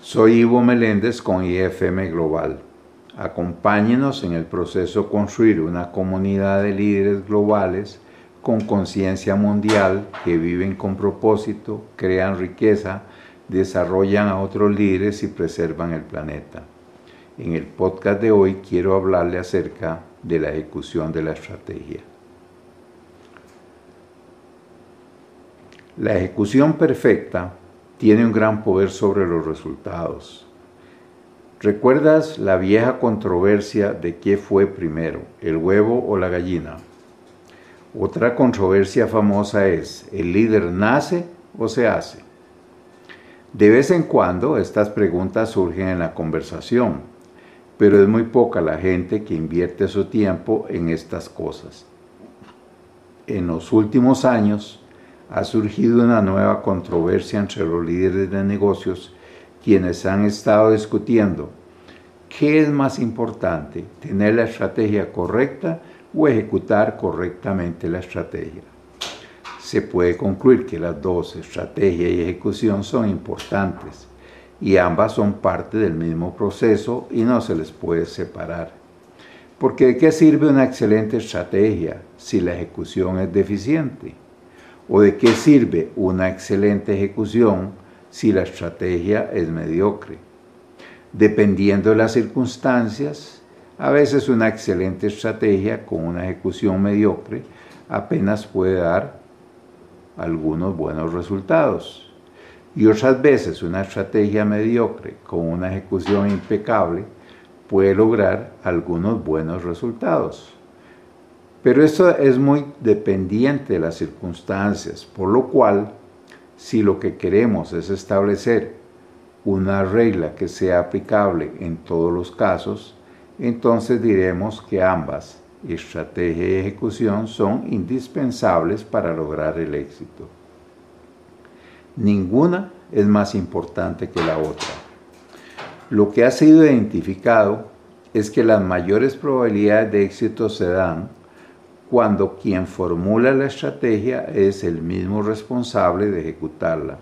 Soy Ivo Meléndez con IFM Global. Acompáñenos en el proceso de construir una comunidad de líderes globales con conciencia mundial que viven con propósito, crean riqueza, desarrollan a otros líderes y preservan el planeta. En el podcast de hoy quiero hablarle acerca de la ejecución de la estrategia. La ejecución perfecta tiene un gran poder sobre los resultados. ¿Recuerdas la vieja controversia de qué fue primero, el huevo o la gallina? Otra controversia famosa es, ¿el líder nace o se hace? De vez en cuando estas preguntas surgen en la conversación, pero es muy poca la gente que invierte su tiempo en estas cosas. En los últimos años, ha surgido una nueva controversia entre los líderes de negocios quienes han estado discutiendo qué es más importante, tener la estrategia correcta o ejecutar correctamente la estrategia. Se puede concluir que las dos, estrategia y ejecución, son importantes y ambas son parte del mismo proceso y no se les puede separar. Porque ¿de qué sirve una excelente estrategia si la ejecución es deficiente? ¿O de qué sirve una excelente ejecución si la estrategia es mediocre? Dependiendo de las circunstancias, a veces una excelente estrategia con una ejecución mediocre apenas puede dar algunos buenos resultados. Y otras veces una estrategia mediocre con una ejecución impecable puede lograr algunos buenos resultados. Pero esto es muy dependiente de las circunstancias, por lo cual, si lo que queremos es establecer una regla que sea aplicable en todos los casos, entonces diremos que ambas, estrategia y ejecución, son indispensables para lograr el éxito. Ninguna es más importante que la otra. Lo que ha sido identificado es que las mayores probabilidades de éxito se dan cuando quien formula la estrategia es el mismo responsable de ejecutarla.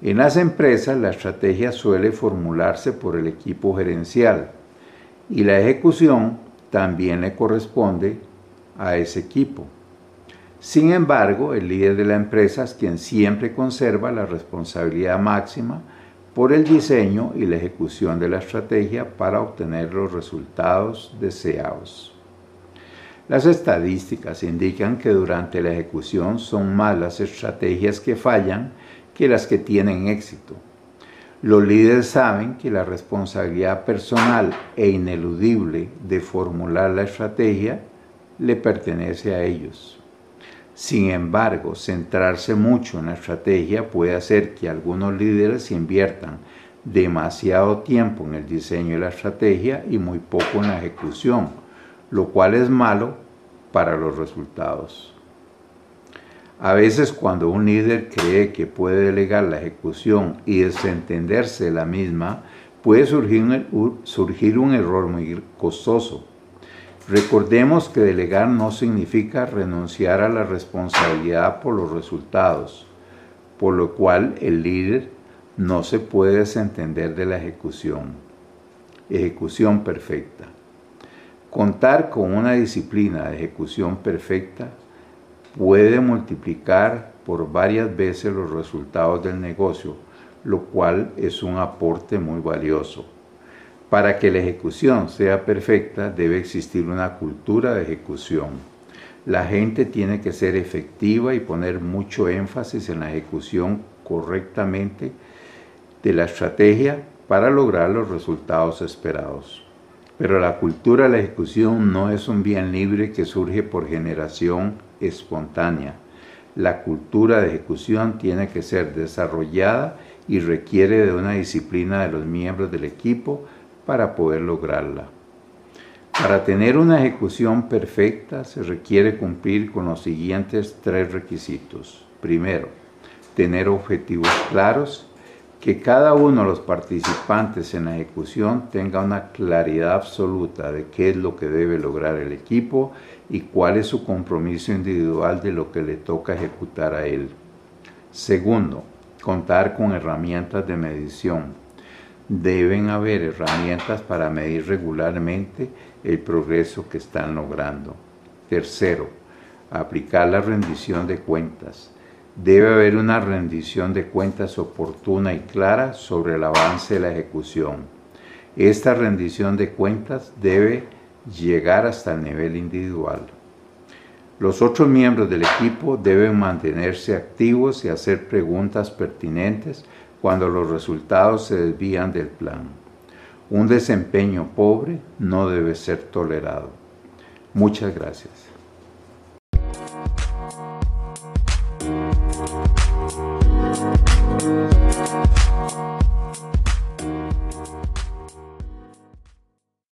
En las empresas la estrategia suele formularse por el equipo gerencial y la ejecución también le corresponde a ese equipo. Sin embargo, el líder de la empresa es quien siempre conserva la responsabilidad máxima por el diseño y la ejecución de la estrategia para obtener los resultados deseados. Las estadísticas indican que durante la ejecución son más las estrategias que fallan que las que tienen éxito. Los líderes saben que la responsabilidad personal e ineludible de formular la estrategia le pertenece a ellos. Sin embargo, centrarse mucho en la estrategia puede hacer que algunos líderes inviertan demasiado tiempo en el diseño de la estrategia y muy poco en la ejecución lo cual es malo para los resultados. A veces cuando un líder cree que puede delegar la ejecución y desentenderse de la misma, puede surgir un, surgir un error muy costoso. Recordemos que delegar no significa renunciar a la responsabilidad por los resultados, por lo cual el líder no se puede desentender de la ejecución. Ejecución perfecta. Contar con una disciplina de ejecución perfecta puede multiplicar por varias veces los resultados del negocio, lo cual es un aporte muy valioso. Para que la ejecución sea perfecta debe existir una cultura de ejecución. La gente tiene que ser efectiva y poner mucho énfasis en la ejecución correctamente de la estrategia para lograr los resultados esperados. Pero la cultura de la ejecución no es un bien libre que surge por generación espontánea. La cultura de ejecución tiene que ser desarrollada y requiere de una disciplina de los miembros del equipo para poder lograrla. Para tener una ejecución perfecta se requiere cumplir con los siguientes tres requisitos. Primero, tener objetivos claros que cada uno de los participantes en la ejecución tenga una claridad absoluta de qué es lo que debe lograr el equipo y cuál es su compromiso individual de lo que le toca ejecutar a él. Segundo, contar con herramientas de medición. deben haber herramientas para medir regularmente el progreso que están logrando. Tercero, aplicar la rendición de cuentas. Debe haber una rendición de cuentas oportuna y clara sobre el avance de la ejecución. Esta rendición de cuentas debe llegar hasta el nivel individual. Los otros miembros del equipo deben mantenerse activos y hacer preguntas pertinentes cuando los resultados se desvían del plan. Un desempeño pobre no debe ser tolerado. Muchas gracias.